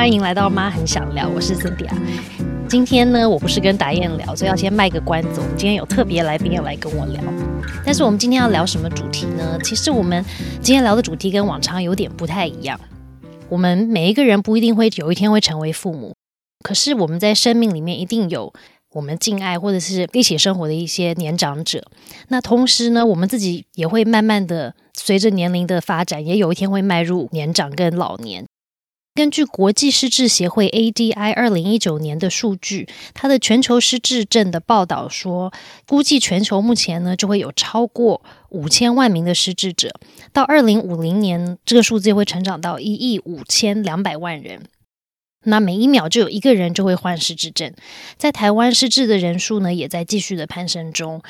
欢迎来到妈很想聊，我是 Cindy 啊。今天呢，我不是跟达燕聊，所以要先卖个关子。我们今天有特别来宾要来跟我聊，但是我们今天要聊什么主题呢？其实我们今天聊的主题跟往常有点不太一样。我们每一个人不一定会有一天会成为父母，可是我们在生命里面一定有我们敬爱或者是一起生活的一些年长者。那同时呢，我们自己也会慢慢的随着年龄的发展，也有一天会迈入年长跟老年。根据国际失智协会 ADI 二零一九年的数据，它的全球失智症的报道说，估计全球目前呢就会有超过五千万名的失智者，到二零五零年，这个数字会成长到一亿五千两百万人。那每一秒就有一个人就会患失智症，在台湾失智的人数呢也在继续的攀升中。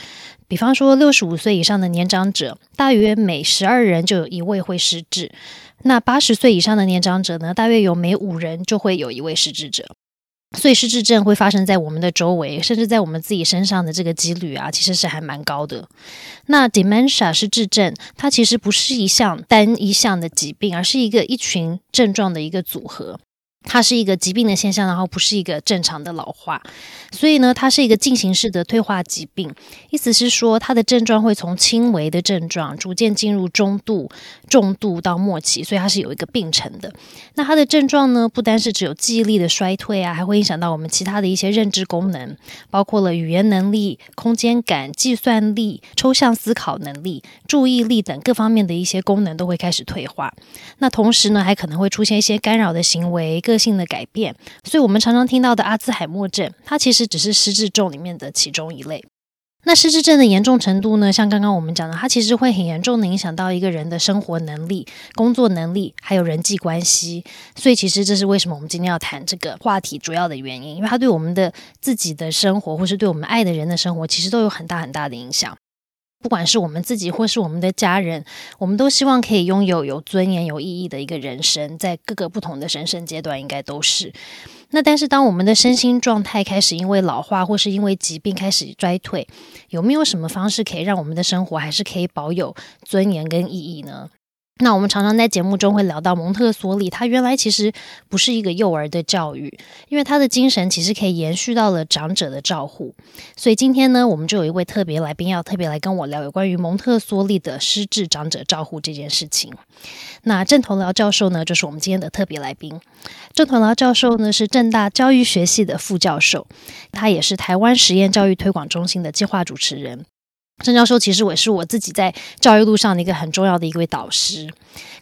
比方说，六十五岁以上的年长者，大约每十二人就有一位会失智。那八十岁以上的年长者呢？大约有每五人就会有一位失智者，所以失智症会发生在我们的周围，甚至在我们自己身上的这个几率啊，其实是还蛮高的。那 dementia 失智症，它其实不是一项单一项的疾病，而是一个一群症状的一个组合。它是一个疾病的现象，然后不是一个正常的老化，所以呢，它是一个进行式的退化疾病。意思是说，它的症状会从轻微的症状逐渐进入中度、重度到末期，所以它是有一个病程的。那它的症状呢，不单是只有记忆力的衰退啊，还会影响到我们其他的一些认知功能，包括了语言能力、空间感、计算力、抽象思考能力、注意力等各方面的一些功能都会开始退化。那同时呢，还可能会出现一些干扰的行为。个性的改变，所以我们常常听到的阿兹海默症，它其实只是失智症里面的其中一类。那失智症的严重程度呢？像刚刚我们讲的，它其实会很严重的影响到一个人的生活能力、工作能力，还有人际关系。所以，其实这是为什么我们今天要谈这个话题主要的原因，因为它对我们的自己的生活，或是对我们爱的人的生活，其实都有很大很大的影响。不管是我们自己或是我们的家人，我们都希望可以拥有有尊严、有意义的一个人生，在各个不同的人生阶段，应该都是。那但是，当我们的身心状态开始因为老化或是因为疾病开始衰退，有没有什么方式可以让我们的生活还是可以保有尊严跟意义呢？那我们常常在节目中会聊到蒙特梭利，他原来其实不是一个幼儿的教育，因为他的精神其实可以延续到了长者的照护。所以今天呢，我们就有一位特别来宾要特别来跟我聊有关于蒙特梭利的失智长者照护这件事情。那郑同僚教授呢，就是我们今天的特别来宾。郑同僚教授呢是正大教育学系的副教授，他也是台湾实验教育推广中心的计划主持人。郑教授其实我也是我自己在教育路上的一个很重要的一位导师。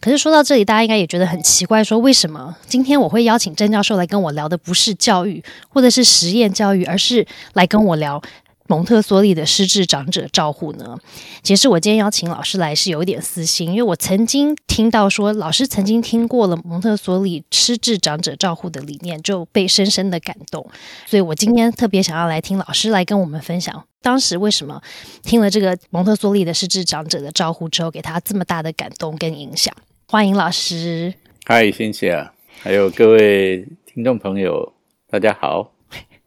可是说到这里，大家应该也觉得很奇怪，说为什么今天我会邀请郑教授来跟我聊的不是教育或者是实验教育，而是来跟我聊？蒙特梭利的失智长者照护呢？其实我今天邀请老师来是有一点私心，因为我曾经听到说老师曾经听过了蒙特梭利失智长者照护的理念，就被深深的感动。所以我今天特别想要来听老师来跟我们分享，当时为什么听了这个蒙特梭利的失智长者的招呼之后，给他这么大的感动跟影响。欢迎老师。嗨，谢谢，还有各位听众朋友，大家好。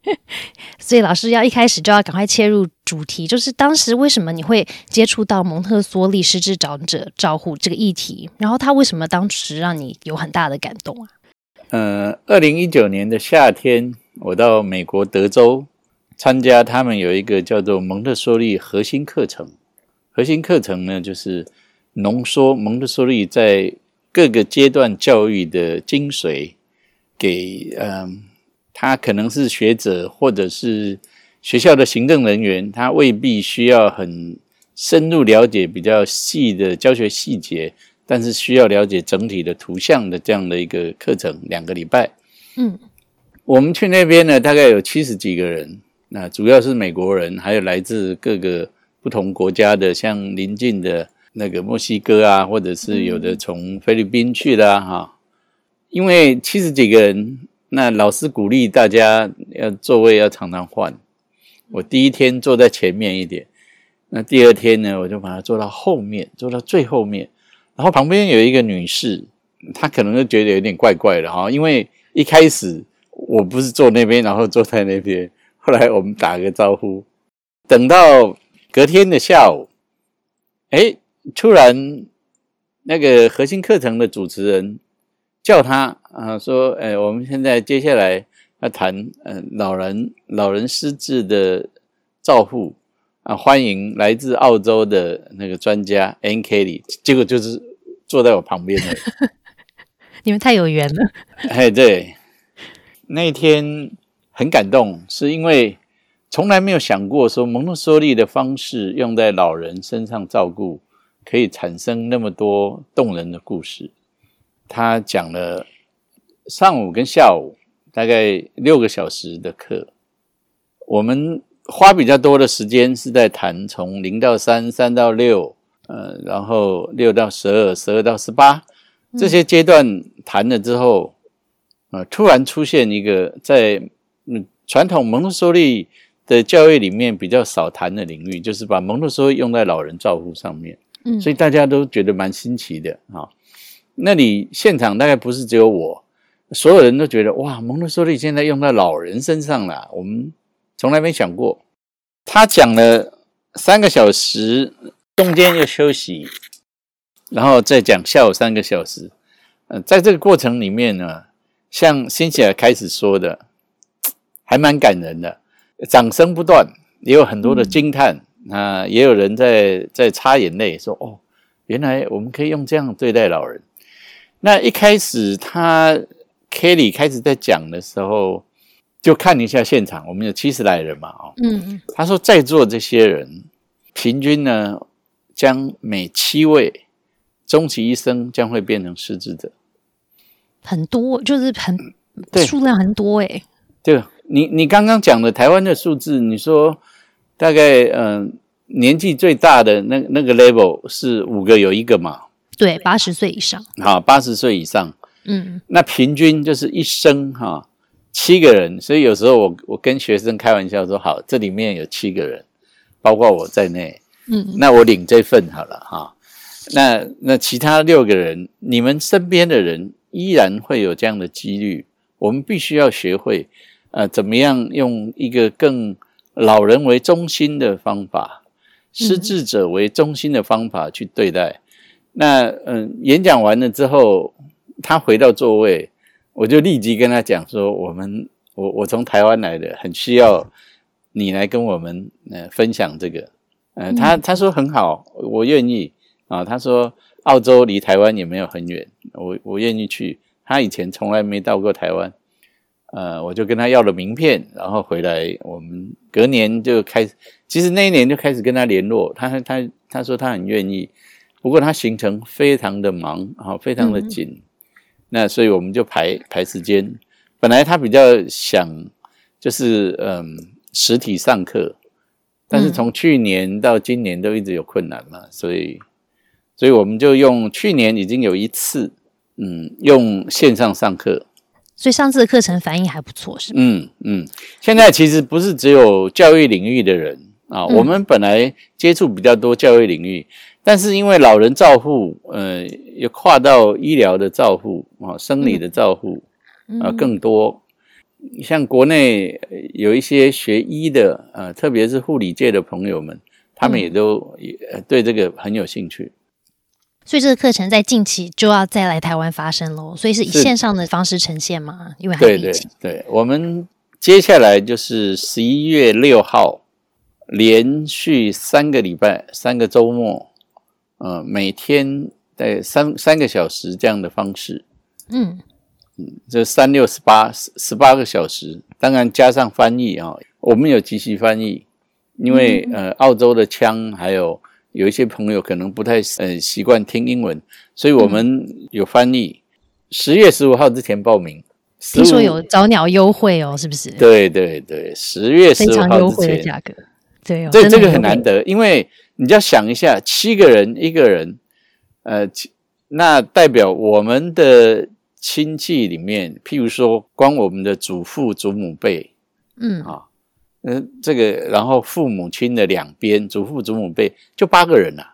所以老师要一开始就要赶快切入主题，就是当时为什么你会接触到蒙特梭利失智长者照护这个议题？然后他为什么当时让你有很大的感动啊？呃，二零一九年的夏天，我到美国德州参加他们有一个叫做蒙特梭利核心课程。核心课程呢，就是浓缩蒙特梭利在各个阶段教育的精髓，给嗯。他可能是学者，或者是学校的行政人员，他未必需要很深入了解比较细的教学细节，但是需要了解整体的图像的这样的一个课程，两个礼拜。嗯，我们去那边呢，大概有七十几个人，那主要是美国人，还有来自各个不同国家的，像邻近的那个墨西哥啊，或者是有的从菲律宾去的哈，因为七十几个人。那老师鼓励大家要座位要常常换。我第一天坐在前面一点，那第二天呢，我就把它坐到后面，坐到最后面。然后旁边有一个女士，她可能就觉得有点怪怪的哈，因为一开始我不是坐那边，然后坐在那边。后来我们打个招呼，等到隔天的下午，哎，突然那个核心课程的主持人叫他啊，说，哎，我们现在接下来要谈，呃，老人老人失智的照护啊，欢迎来自澳洲的那个专家 N Kelly，结果就是坐在我旁边的。你们太有缘了。哎，对，那天很感动，是因为从来没有想过说蒙特梭利的方式用在老人身上照顾，可以产生那么多动人的故事。他讲了上午跟下午大概六个小时的课，我们花比较多的时间是在谈从零到三、三到六，呃，然后六到十二、十二到十八这些阶段谈了之后，呃，突然出现一个在嗯传统蒙特梭利的教育里面比较少谈的领域，就是把蒙特梭利用在老人照护上面，嗯，所以大家都觉得蛮新奇的啊。那里现场大概不是只有我，所有人都觉得哇，蒙特梭利现在用在老人身上了，我们从来没想过。他讲了三个小时，中间又休息，然后再讲下午三个小时。呃，在这个过程里面呢，像新起来开始说的，还蛮感人的，掌声不断，也有很多的惊叹啊，也有人在在擦眼泪，说哦，原来我们可以用这样对待老人。那一开始他 Kelly 开始在讲的时候，就看一下现场，我们有七十来人嘛，哦，嗯嗯，他说在座这些人平均呢，将每七位终其一生将会变成失智者，很多，就是很数量很多哎。对，你你刚刚讲的台湾的数字，你说大概嗯年纪最大的那那个 level 是五个有一个嘛？对，八十岁以上。好，八十岁以上。嗯，那平均就是一生哈七个人，所以有时候我我跟学生开玩笑说，好，这里面有七个人，包括我在内。嗯，那我领这份好了哈。那那其他六个人，你们身边的人依然会有这样的几率。我们必须要学会，呃，怎么样用一个更老人为中心的方法，失智者为中心的方法去对待。那嗯，演讲完了之后，他回到座位，我就立即跟他讲说：“我们我我从台湾来的，很需要你来跟我们呃分享这个。”嗯，他他说很好，我愿意啊。他说澳洲离台湾也没有很远，我我愿意去。他以前从来没到过台湾，呃，我就跟他要了名片，然后回来，我们隔年就开始，其实那一年就开始跟他联络。他他他说他很愿意。不过他行程非常的忙，啊，非常的紧，那所以我们就排排时间。本来他比较想就是嗯实体上课，但是从去年到今年都一直有困难嘛，所以所以我们就用去年已经有一次嗯用线上上课，所以上次的课程反应还不错，是嗯嗯，现在其实不是只有教育领域的人啊，我们本来接触比较多教育领域。但是因为老人照护，呃，又跨到医疗的照护啊，生理的照护啊，更多。像国内有一些学医的，呃，特别是护理界的朋友们，他们也都也对这个很有兴趣。所以这个课程在近期就要再来台湾发生喽。所以是以线上的方式呈现嘛？因为对对对，我们接下来就是十一月六号，连续三个礼拜，三个周末。呃，每天在三三个小时这样的方式，嗯嗯，这三六十八十十八个小时，当然加上翻译啊，我们有即席翻译，因为呃，澳洲的腔还有有一些朋友可能不太呃习惯听英文，所以我们有翻译。十月十五号之前报名，听说有早鸟优惠哦，是不是？对对对，十月十五号优惠的价格，对，这这个很难得，因为。你就要想一下，七个人一个人，呃，那代表我们的亲戚里面，譬如说，光我们的祖父祖母辈，嗯啊，嗯，这个，然后父母亲的两边，祖父祖母辈就八个人了，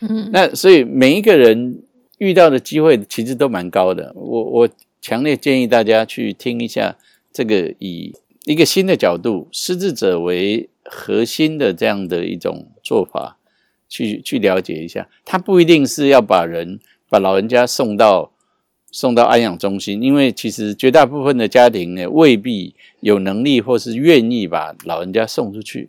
嗯，那所以每一个人遇到的机会其实都蛮高的。我我强烈建议大家去听一下这个，以一个新的角度，失智者为核心的这样的一种做法。去去了解一下，他不一定是要把人把老人家送到送到安养中心，因为其实绝大部分的家庭呢，未必有能力或是愿意把老人家送出去。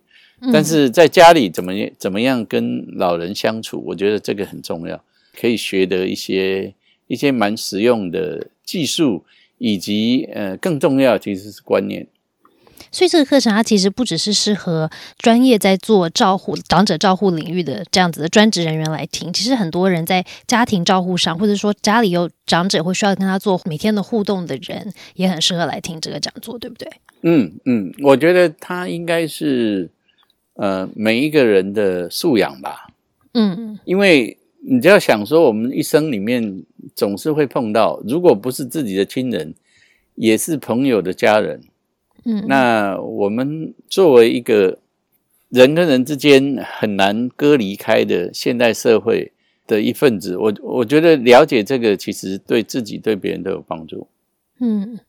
但是在家里怎么怎么样跟老人相处，我觉得这个很重要，可以学得一些一些蛮实用的技术，以及呃更重要其实是观念。所以这个课程它其实不只是适合专业在做照护长者照护领域的这样子的专职人员来听，其实很多人在家庭照护上，或者说家里有长者会需要跟他做每天的互动的人，也很适合来听这个讲座，对不对？嗯嗯，我觉得他应该是呃每一个人的素养吧。嗯，因为你就要想说，我们一生里面总是会碰到，如果不是自己的亲人，也是朋友的家人。嗯，那我们作为一个人跟人之间很难割离开的现代社会的一份子，我我觉得了解这个，其实对自己对别人都有帮助。嗯，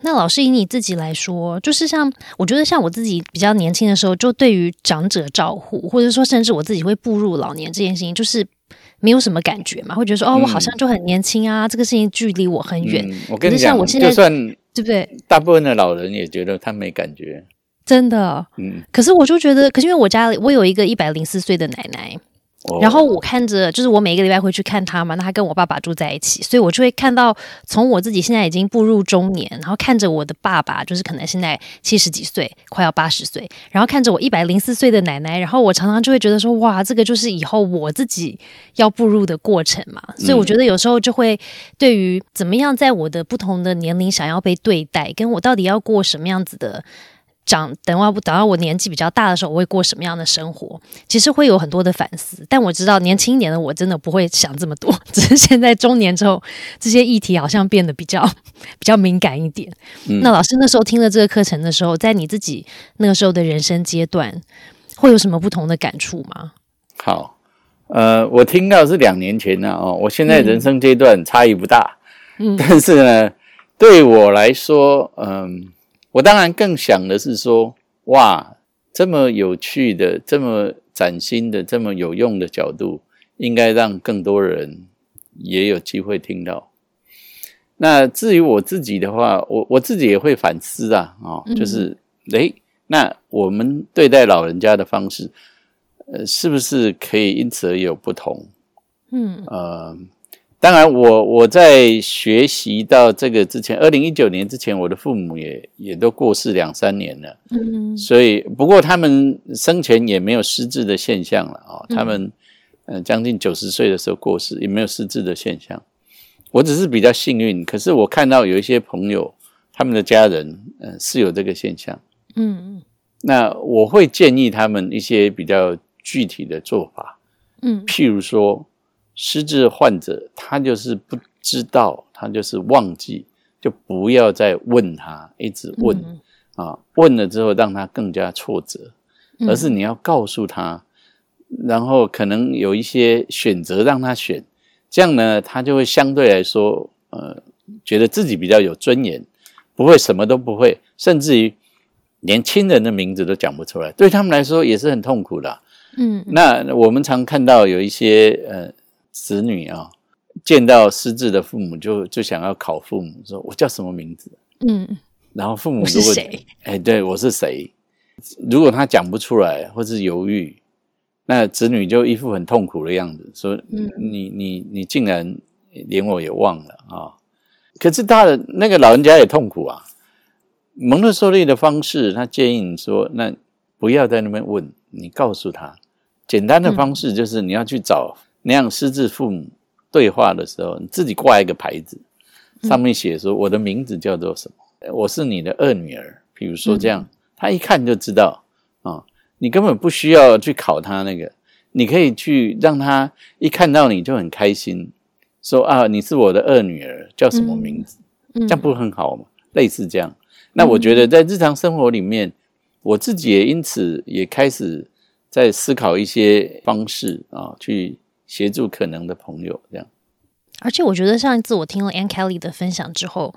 那老师以你自己来说，就是像我觉得像我自己比较年轻的时候，就对于长者照护，或者说甚至我自己会步入老年这件事情，就是没有什么感觉嘛，会觉得说哦，我好像就很年轻啊，这个事情距离我很远。我跟你讲，就算。对不对？大部分的老人也觉得他没感觉，真的。嗯，可是我就觉得，可是因为我家里我有一个一百零四岁的奶奶。然后我看着，就是我每一个礼拜会去看他嘛，那他跟我爸爸住在一起，所以我就会看到从我自己现在已经步入中年，然后看着我的爸爸，就是可能现在七十几岁，快要八十岁，然后看着我一百零四岁的奶奶，然后我常常就会觉得说，哇，这个就是以后我自己要步入的过程嘛。所以我觉得有时候就会对于怎么样在我的不同的年龄想要被对待，跟我到底要过什么样子的。长等我等到我年纪比较大的时候，我会过什么样的生活？其实会有很多的反思。但我知道年轻一点的我真的不会想这么多，只是现在中年之后，这些议题好像变得比较比较敏感一点。那老师那时候听了这个课程的时候，在你自己那个时候的人生阶段，会有什么不同的感触吗？好，呃，我听到是两年前呢哦，我现在人生阶段差异不大，嗯，但是呢，对我来说，嗯。我当然更想的是说，哇，这么有趣的、这么崭新的、这么有用的角度，应该让更多人也有机会听到。那至于我自己的话，我我自己也会反思啊，啊，就是，诶，那我们对待老人家的方式，呃，是不是可以因此而有不同？嗯，呃。当然，我我在学习到这个之前，二零一九年之前，我的父母也也都过世两三年了。嗯，所以不过他们生前也没有失智的现象了啊。他们呃将近九十岁的时候过世，也没有失智的现象。我只是比较幸运，可是我看到有一些朋友，他们的家人呃是有这个现象。嗯嗯，那我会建议他们一些比较具体的做法。嗯，譬如说。失智患者，他就是不知道，他就是忘记，就不要再问他，一直问啊，问了之后让他更加挫折，而是你要告诉他，然后可能有一些选择让他选，这样呢，他就会相对来说，呃，觉得自己比较有尊严，不会什么都不会，甚至于连亲人的名字都讲不出来，对他们来说也是很痛苦的。嗯，那我们常看到有一些呃。子女啊，见到失智的父母，就就想要考父母，说我叫什么名字？嗯，然后父母是谁？哎，对我是谁？如果他讲不出来，或是犹豫，那子女就一副很痛苦的样子，说：“你你你竟然连我也忘了啊！”可是他的那个老人家也痛苦啊。蒙特梭利的方式，他建议你说：“那不要在那边问，你告诉他，简单的方式就是你要去找。”那样失智父母对话的时候，你自己挂一个牌子，上面写说我的名字叫做什么，我是你的二女儿。比如说这样，他一看就知道啊，你根本不需要去考他那个，你可以去让他一看到你就很开心，说啊，你是我的二女儿，叫什么名字？这样不是很好吗？类似这样，那我觉得在日常生活里面，我自己也因此也开始在思考一些方式啊，去。协助可能的朋友，这样。而且我觉得上一次我听了 Ann Kelly 的分享之后，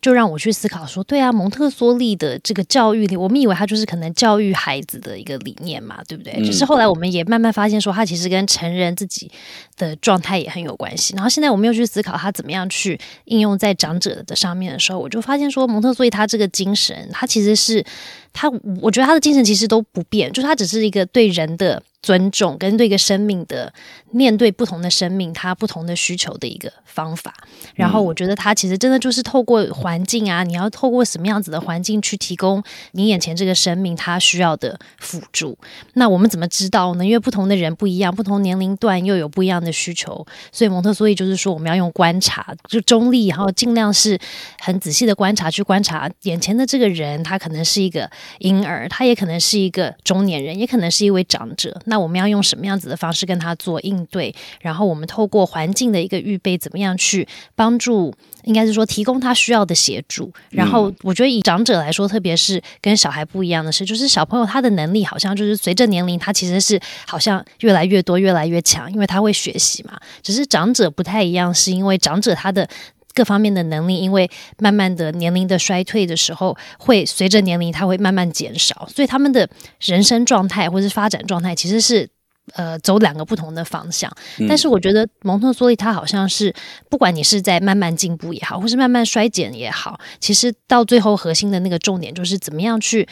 就让我去思考说，对啊，蒙特梭利的这个教育里，我们以为他就是可能教育孩子的一个理念嘛，对不对？只是后来我们也慢慢发现说，他其实跟成人自己的状态也很有关系。然后现在我们又去思考他怎么样去应用在长者的上面的时候，我就发现说，蒙特梭利他这个精神，他其实是他，我觉得他的精神其实都不变，就是他只是一个对人的。尊重跟对一个生命的面对不同的生命，他不同的需求的一个方法。然后我觉得他其实真的就是透过环境啊，你要透过什么样子的环境去提供你眼前这个生命他需要的辅助。那我们怎么知道呢？因为不同的人不一样，不同年龄段又有不一样的需求。所以蒙特梭利就是说，我们要用观察，就中立，然后尽量是很仔细的观察，去观察眼前的这个人，他可能是一个婴儿，他也可能是一个中年人，也可能是一位长者。那我们要用什么样子的方式跟他做应对？然后我们透过环境的一个预备，怎么样去帮助？应该是说提供他需要的协助。然后我觉得以长者来说，特别是跟小孩不一样的是，就是小朋友他的能力好像就是随着年龄，他其实是好像越来越多、越来越强，因为他会学习嘛。只是长者不太一样，是因为长者他的。各方面的能力，因为慢慢的年龄的衰退的时候，会随着年龄它会慢慢减少，所以他们的人生状态或是发展状态其实是呃走两个不同的方向。但是我觉得蒙特梭利他好像是不管你是在慢慢进步也好，或是慢慢衰减也好，其实到最后核心的那个重点就是怎么样去。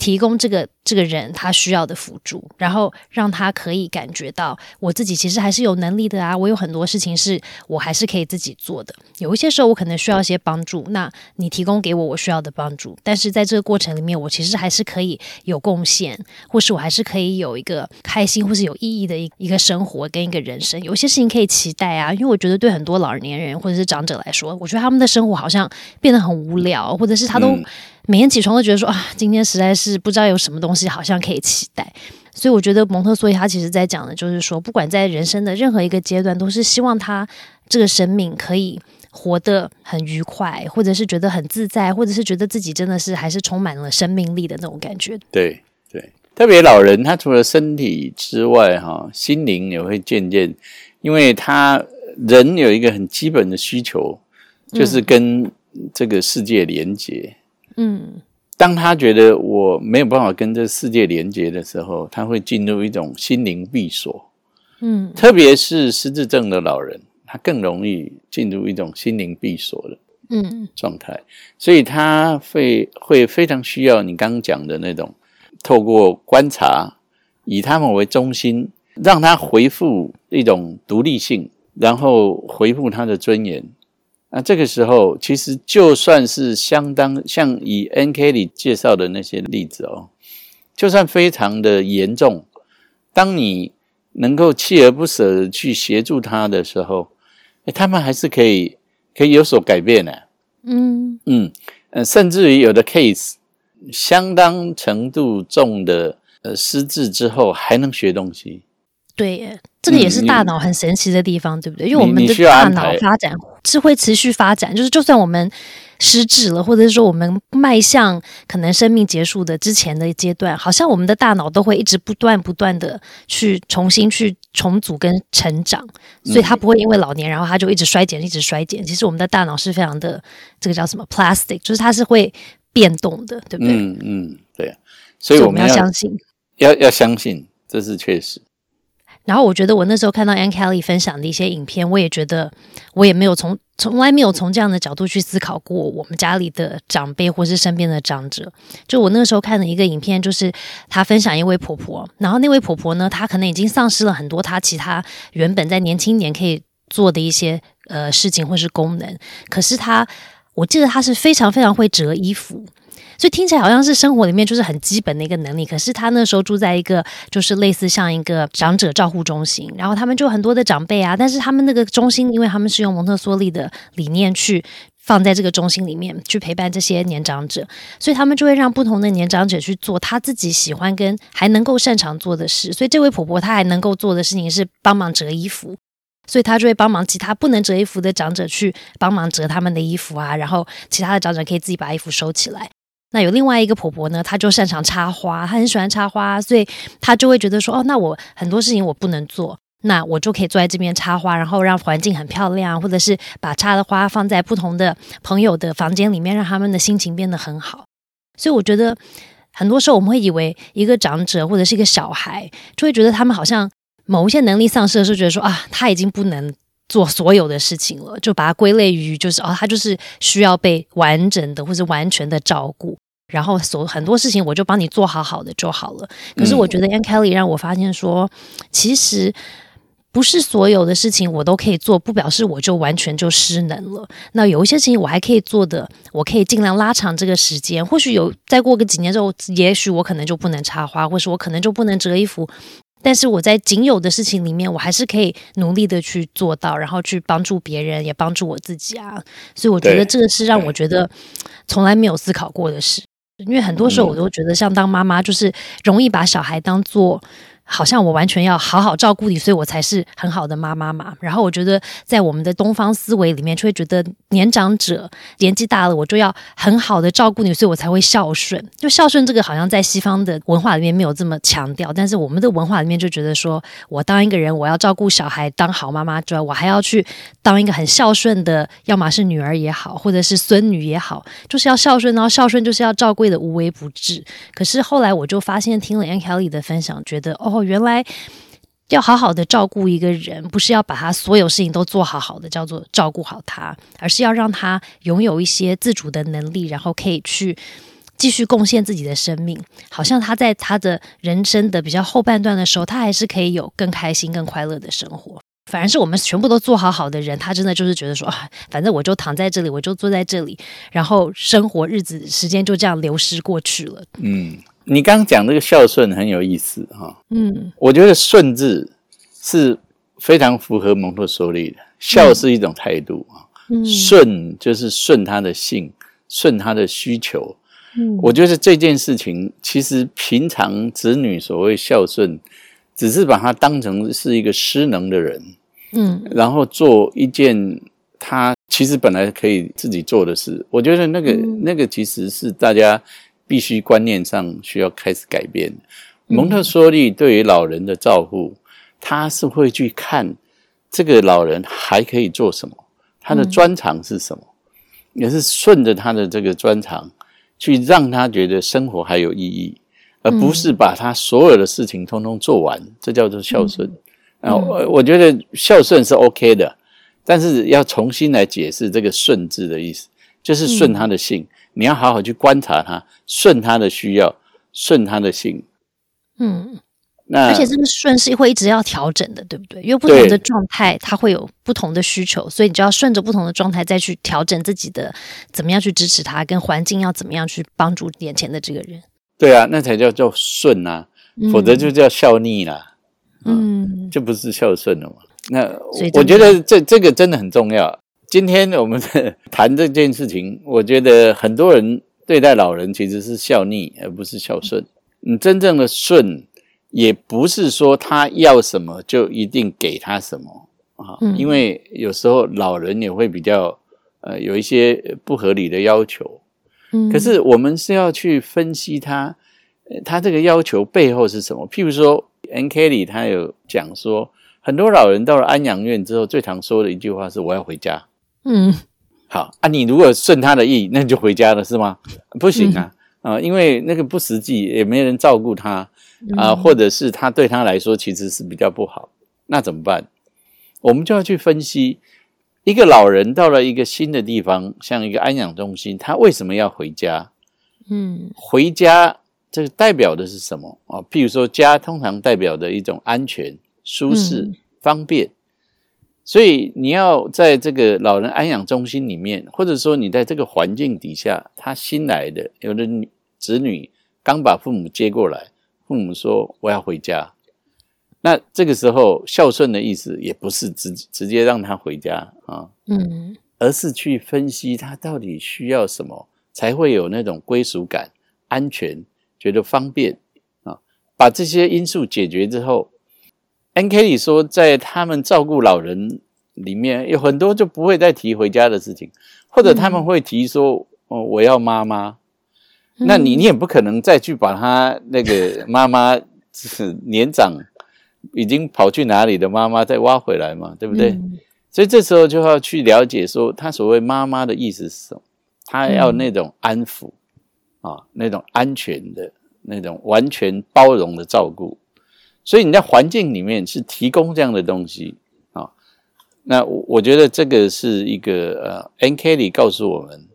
提供这个这个人他需要的辅助，然后让他可以感觉到我自己其实还是有能力的啊，我有很多事情是我还是可以自己做的。有一些时候我可能需要一些帮助，那你提供给我我需要的帮助，但是在这个过程里面，我其实还是可以有贡献，或是我还是可以有一个开心或是有意义的一一个生活跟一个人生。有些事情可以期待啊，因为我觉得对很多老年人或者是长者来说，我觉得他们的生活好像变得很无聊，或者是他都。每天起床都觉得说啊，今天实在是不知道有什么东西好像可以期待，所以我觉得蒙特梭利他其实在讲的就是说，不管在人生的任何一个阶段，都是希望他这个生命可以活得很愉快，或者是觉得很自在，或者是觉得自己真的是还是充满了生命力的那种感觉。对对，特别老人他除了身体之外，哈，心灵也会渐渐，因为他人有一个很基本的需求，就是跟这个世界连接。嗯，当他觉得我没有办法跟这世界连接的时候，他会进入一种心灵闭锁。嗯，特别是失智症的老人，他更容易进入一种心灵闭锁的嗯状态，所以他会会非常需要你刚刚讲的那种，透过观察，以他们为中心，让他回复一种独立性，然后回复他的尊严。那这个时候，其实就算是相当像以 N.K. 里介绍的那些例子哦，就算非常的严重，当你能够锲而不舍的去协助他的时候，哎，他们还是可以可以有所改变的。嗯嗯呃，甚至于有的 case 相当程度重的呃失智之后还能学东西。对，这个也是大脑很神奇的地方，对不对？因为我们的大脑发展是会持续发展，就是就算我们失智了，或者是说我们迈向可能生命结束的之前的阶段，好像我们的大脑都会一直不断不断的去重新去重组跟成长，所以它不会因为老年然后它就一直衰减，一直衰减。其实我们的大脑是非常的这个叫什么 plastic，就是它是会变动的，对不对？嗯嗯，对。所以我们要相信，要要相信，这是确实。然后我觉得我那时候看到 Ann Kelly 分享的一些影片，我也觉得我也没有从从来没有从这样的角度去思考过我们家里的长辈或是身边的长者。就我那时候看的一个影片，就是他分享一位婆婆，然后那位婆婆呢，她可能已经丧失了很多她其他原本在年轻年可以做的一些呃事情或是功能，可是她我记得她是非常非常会折衣服。所以听起来好像是生活里面就是很基本的一个能力，可是他那时候住在一个就是类似像一个长者照护中心，然后他们就很多的长辈啊，但是他们那个中心，因为他们是用蒙特梭利的理念去放在这个中心里面去陪伴这些年长者，所以他们就会让不同的年长者去做他自己喜欢跟还能够擅长做的事。所以这位婆婆她还能够做的事情是帮忙折衣服，所以她就会帮忙其他不能折衣服的长者去帮忙折他们的衣服啊，然后其他的长者可以自己把衣服收起来。那有另外一个婆婆呢，她就擅长插花，她很喜欢插花，所以她就会觉得说，哦，那我很多事情我不能做，那我就可以坐在这边插花，然后让环境很漂亮，或者是把插的花放在不同的朋友的房间里面，让他们的心情变得很好。所以我觉得很多时候我们会以为一个长者或者是一个小孩，就会觉得他们好像某一些能力丧失的时候，觉得说啊，他已经不能做所有的事情了，就把它归类于就是哦，他就是需要被完整的或者完全的照顾。然后所很多事情我就帮你做好好的就好了。可是我觉得 Ann Kelly 让我发现说，其实不是所有的事情我都可以做，不表示我就完全就失能了。那有一些事情我还可以做的，我可以尽量拉长这个时间。或许有再过个几年之后，也许我可能就不能插花，或是我可能就不能折衣服。但是我在仅有的事情里面，我还是可以努力的去做到，然后去帮助别人，也帮助我自己啊。所以我觉得这个是让我觉得从来没有思考过的事。因为很多时候我都觉得，像当妈妈就是容易把小孩当做。好像我完全要好好照顾你，所以我才是很好的妈妈嘛。然后我觉得，在我们的东方思维里面，就会觉得年长者年纪大了，我就要很好的照顾你，所以我才会孝顺。就孝顺这个，好像在西方的文化里面没有这么强调，但是我们的文化里面就觉得说，我当一个人，我要照顾小孩，当好妈妈之外，我还要去当一个很孝顺的，要么是女儿也好，或者是孙女也好，就是要孝顺。然后孝顺就是要照顾的无微不至。可是后来我就发现，听了 Ann Kelly 的分享，觉得哦。原来要好好的照顾一个人，不是要把他所有事情都做好好的，叫做照顾好他，而是要让他拥有一些自主的能力，然后可以去继续贡献自己的生命。好像他在他的人生的比较后半段的时候，他还是可以有更开心、更快乐的生活。反而是我们全部都做好好的人，他真的就是觉得说，反正我就躺在这里，我就坐在这里，然后生活日子时间就这样流失过去了。嗯。你刚刚讲这个孝顺很有意思哈，嗯，我觉得顺字是非常符合蒙特梭利的，孝是一种态度啊，顺就是顺他的性，顺他的需求，嗯，我觉得这件事情其实平常子女所谓孝顺，只是把他当成是一个失能的人，嗯，然后做一件他其实本来可以自己做的事，我觉得那个那个其实是大家。必须观念上需要开始改变。蒙特梭利对于老人的照顾，他是会去看这个老人还可以做什么，他的专长是什么，也是顺着他的这个专长去让他觉得生活还有意义，而不是把他所有的事情通通做完。这叫做孝顺。啊，我我觉得孝顺是 OK 的，但是要重新来解释这个“顺”字的意思，就是顺他的性。你要好好去观察他，顺他的需要，顺他的心。嗯，那而且这个顺是会一直要调整的，对不对？因为不同的状态，它会有不同的需求，所以你就要顺着不同的状态再去调整自己的，怎么样去支持他，跟环境要怎么样去帮助眼前的这个人。对啊，那才叫做顺啊，否则就叫孝逆啦。嗯，就不是孝顺了嘛。那我觉得这这个真的很重要。今天我们谈这件事情，我觉得很多人对待老人其实是孝逆，而不是孝顺。你真正的顺，也不是说他要什么就一定给他什么啊，因为有时候老人也会比较呃有一些不合理的要求。嗯，可是我们是要去分析他，他这个要求背后是什么？譬如说，N K 里他有讲说，很多老人到了安养院之后，最常说的一句话是：“我要回家。”嗯，好啊，你如果顺他的意，那就回家了，是吗？不行啊，啊，因为那个不实际，也没人照顾他啊，或者是他对他来说其实是比较不好，那怎么办？我们就要去分析，一个老人到了一个新的地方，像一个安养中心，他为什么要回家？嗯，回家这个代表的是什么啊？譬如说，家通常代表的一种安全、舒适、方便。所以你要在这个老人安养中心里面，或者说你在这个环境底下，他新来的有的子女刚把父母接过来，父母说我要回家，那这个时候孝顺的意思也不是直直接让他回家啊，嗯，而是去分析他到底需要什么，才会有那种归属感、安全、觉得方便啊，把这些因素解决之后。N K 里说，在他们照顾老人里面有很多就不会再提回家的事情，或者他们会提说：“哦，我要妈妈。”那你你也不可能再去把他那个妈妈是 年长已经跑去哪里的妈妈再挖回来嘛，对不对？嗯所以这时候就要去了解说，他所谓妈妈的意思是什么？他要那种安抚、啊，那种安全的、那种完全包容的照顾。所以你在环境里面是提供这样的东西啊。那我我觉得这个是一个呃 n Kelly 告诉我们，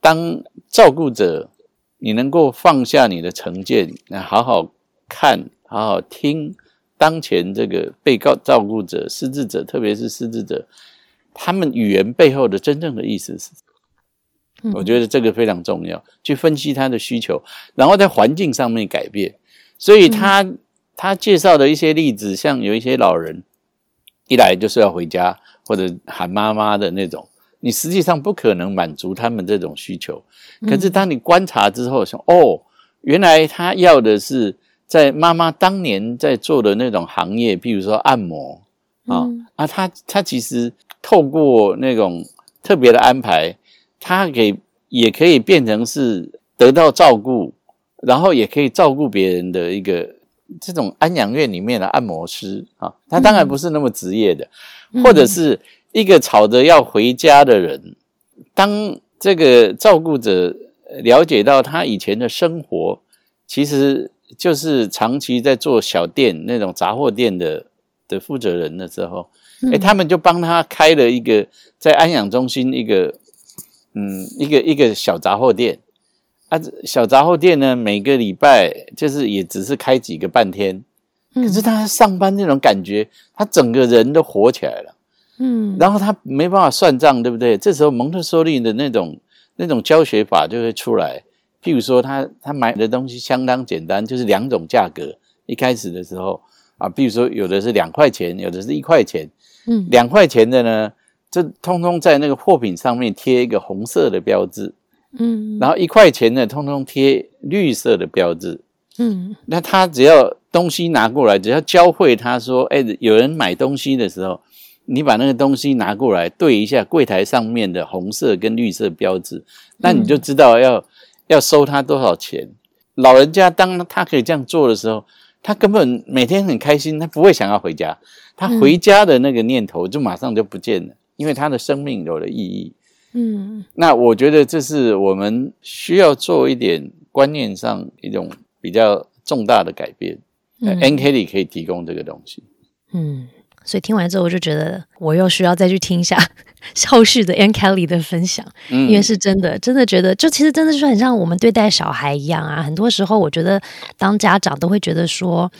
当照顾者你能够放下你的成见，那好好看、好好听。当前这个被告照顾者、失智者，特别是失智者，他们语言背后的真正的意思是，嗯我觉得这个非常重要，去分析他的需求，然后在环境上面改变。所以他、他介绍的一些例子，像有一些老人一来就是要回家或者喊妈妈的那种，你实际上不可能满足他们这种需求。可是当你观察之后，想哦，原来他要的是。在妈妈当年在做的那种行业，比如说按摩啊、嗯啊，他他其实透过那种特别的安排，他给也可以变成是得到照顾，然后也可以照顾别人的一个这种安养院里面的按摩师啊。他当然不是那么职业的，嗯或者是一个吵着要回家的人，当这个照顾者了解到他以前的生活，其实。就是长期在做小店那种杂货店的的负责人的时候，哎、嗯他们就帮他开了一个在安养中心一个嗯一个一个小杂货店啊，小杂货店呢每个礼拜就是也只是开几个半天，嗯可是他上班那种感觉，他整个人都活起来了，嗯然后他没办法算账，对不对？这时候蒙特梭利的那种那种教学法就会出来。譬如说他，他买的东西相当简单，就是两种价格。一开始的时候啊，比如说有的是两块钱，有的是一块钱。嗯两块钱的呢，这通通在那个货品上面贴一个红色的标志，嗯然后一块钱的通通贴绿色的标志。嗯那他只要东西拿过来，只要教会他说，哎，有人买东西的时候，你把那个东西拿过来对一下柜台上面的红色跟绿色标志，那你就知道要。要收他多少钱？老人家当他可以这样做的时候，他根本每天很开心，他不会想要回家。他回家的那个念头就马上就不见了，因为他的生命有了意义。嗯那我觉得这是我们需要做一点观念上一种比较重大的改变。嗯 N K 里可以提供这个东西。嗯，所以听完之后，我就觉得我又需要再去听一下 后续的 Ann Kelly 的分享。嗯因为是真的，真的觉得，就其实真的是很像我们对待小孩一样啊。很多时候，我觉得当家长都会觉得说，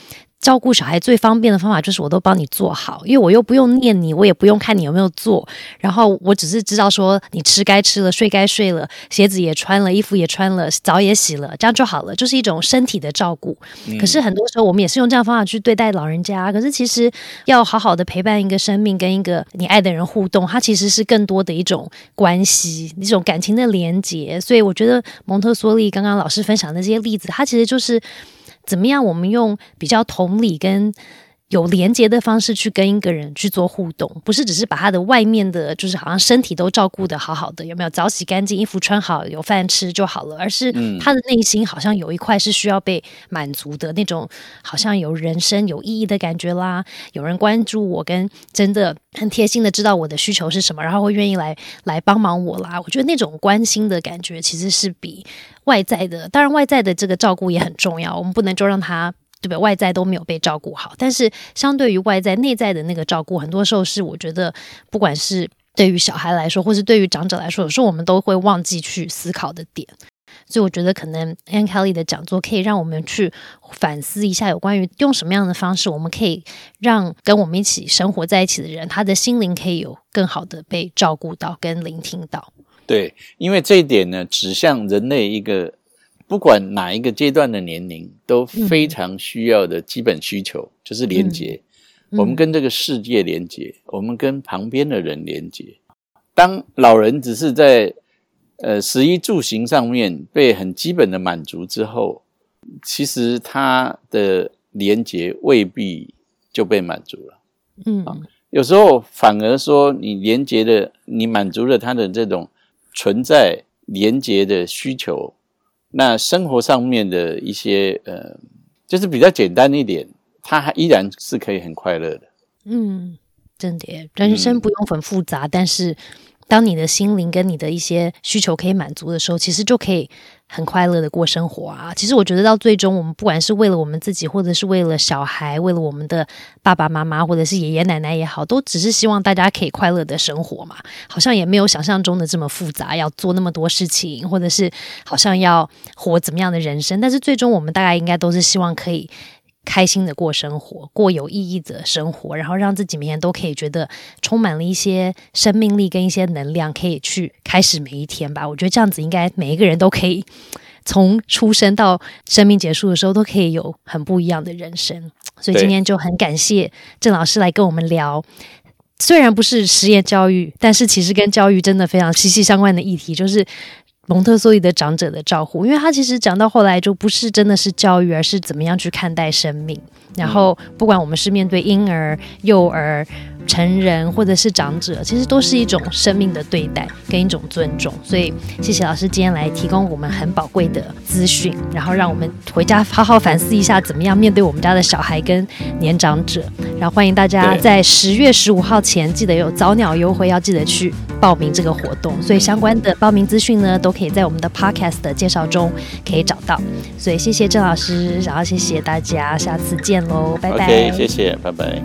照顾小孩最方便的方法就是我都帮你做好，因为我又不用念你，我也不用看你有没有做，然后我只是知道说你吃该吃了，睡该睡了，鞋子也穿了，衣服也穿了，澡也洗了，这样就好了，就是一种身体的照顾。可是很多时候我们也是用这样方法去对待老人家，可是其实要好好的陪伴一个生命，跟一个你爱的人互动，它其实是更多的一种关系，一种感情的连结。所以我觉得蒙特梭利刚刚老师分享的这些例子，它其实就是怎么样我们用比较同理跟。有连接的方式去跟一个人去做互动，不是只是把他的外面的，就是好像身体都照顾的好好的，有没有澡洗干净、衣服穿好、有饭吃就好了，而是嗯他的内心好像有一块是需要被满足的那种，好像有人生有意义的感觉啦，有人关注我，跟真的很贴心的知道我的需求是什么，然后会愿意来来帮忙我啦。我觉得那种关心的感觉其实是比外在的，当然外在的这个照顾也很重要，我们不能就让他。对吧？外在都没有被照顾好，但是相对于外在，内在的那个照顾，很多时候是我觉得，不管是对于小孩来说，或是对于长者来说，有时候我们都会忘记去思考的点。所以我觉得，可能 Ann Kelly 的讲座可以让我们去反思一下，有关于用什么样的方式，我们可以让跟我们一起生活在一起的人，他的心灵可以有更好的被照顾到跟聆听到。对，因为这一点呢，指向人类一个不管哪一个阶段的年龄都非常需要的基本需求，就是连接。嗯我们跟这个世界连接，我们跟旁边的人连接。当老人只是在呃食衣住行上面被很基本的满足之后，其实他的连接未必就被满足了。嗯有时候反而说，你连接的，你满足了他的这种存在连接的需求，那生活上面的一些呃，就是比较简单一点，他还依然是可以很快乐的。嗯，真的，人生不用很复杂，但是当你的心灵跟你的一些需求可以满足的时候，其实就可以很快乐的过生活啊。其实我觉得到最终，我们不管是为了我们自己，或者是为了小孩，为了我们的爸爸妈妈，或者是爷爷奶奶也好，都只是希望大家可以快乐的生活嘛。好像也没有想象中的这么复杂，要做那么多事情，或者是好像要活怎么样的人生。但是最终，我们大概应该都是希望可以。开心的过生活，过有意义的生活，然后让自己每天都可以觉得充满了一些生命力跟一些能量，可以去开始每一天吧。我觉得这样子应该每一个人都可以从出生到生命结束的时候都可以有很不一样的人生。所以今天就很感谢郑老师来跟我们聊，虽然不是实验教育，但是其实跟教育真的非常息息相关的议题，就是。蒙特梭利的长者的照顾，因为他其实讲到后来就不是真的是教育，而是怎么样去看待生命。然后，不管我们是面对婴儿、幼儿。成人或者是长者，其实都是一种生命的对待跟一种尊重。所以，谢谢老师今天来提供我们很宝贵的资讯，然后让我们回家好好反思一下，怎么样面对我们家的小孩跟年长者。然后，欢迎大家在十月十五号前记得有早鸟优惠，要记得去报名这个活动。所以，相关的报名资讯呢，都可以在我们的 Podcast 的介绍中可以找到。所以，谢谢郑老师，然后谢谢大家，下次见喽，拜拜。谢谢，拜拜。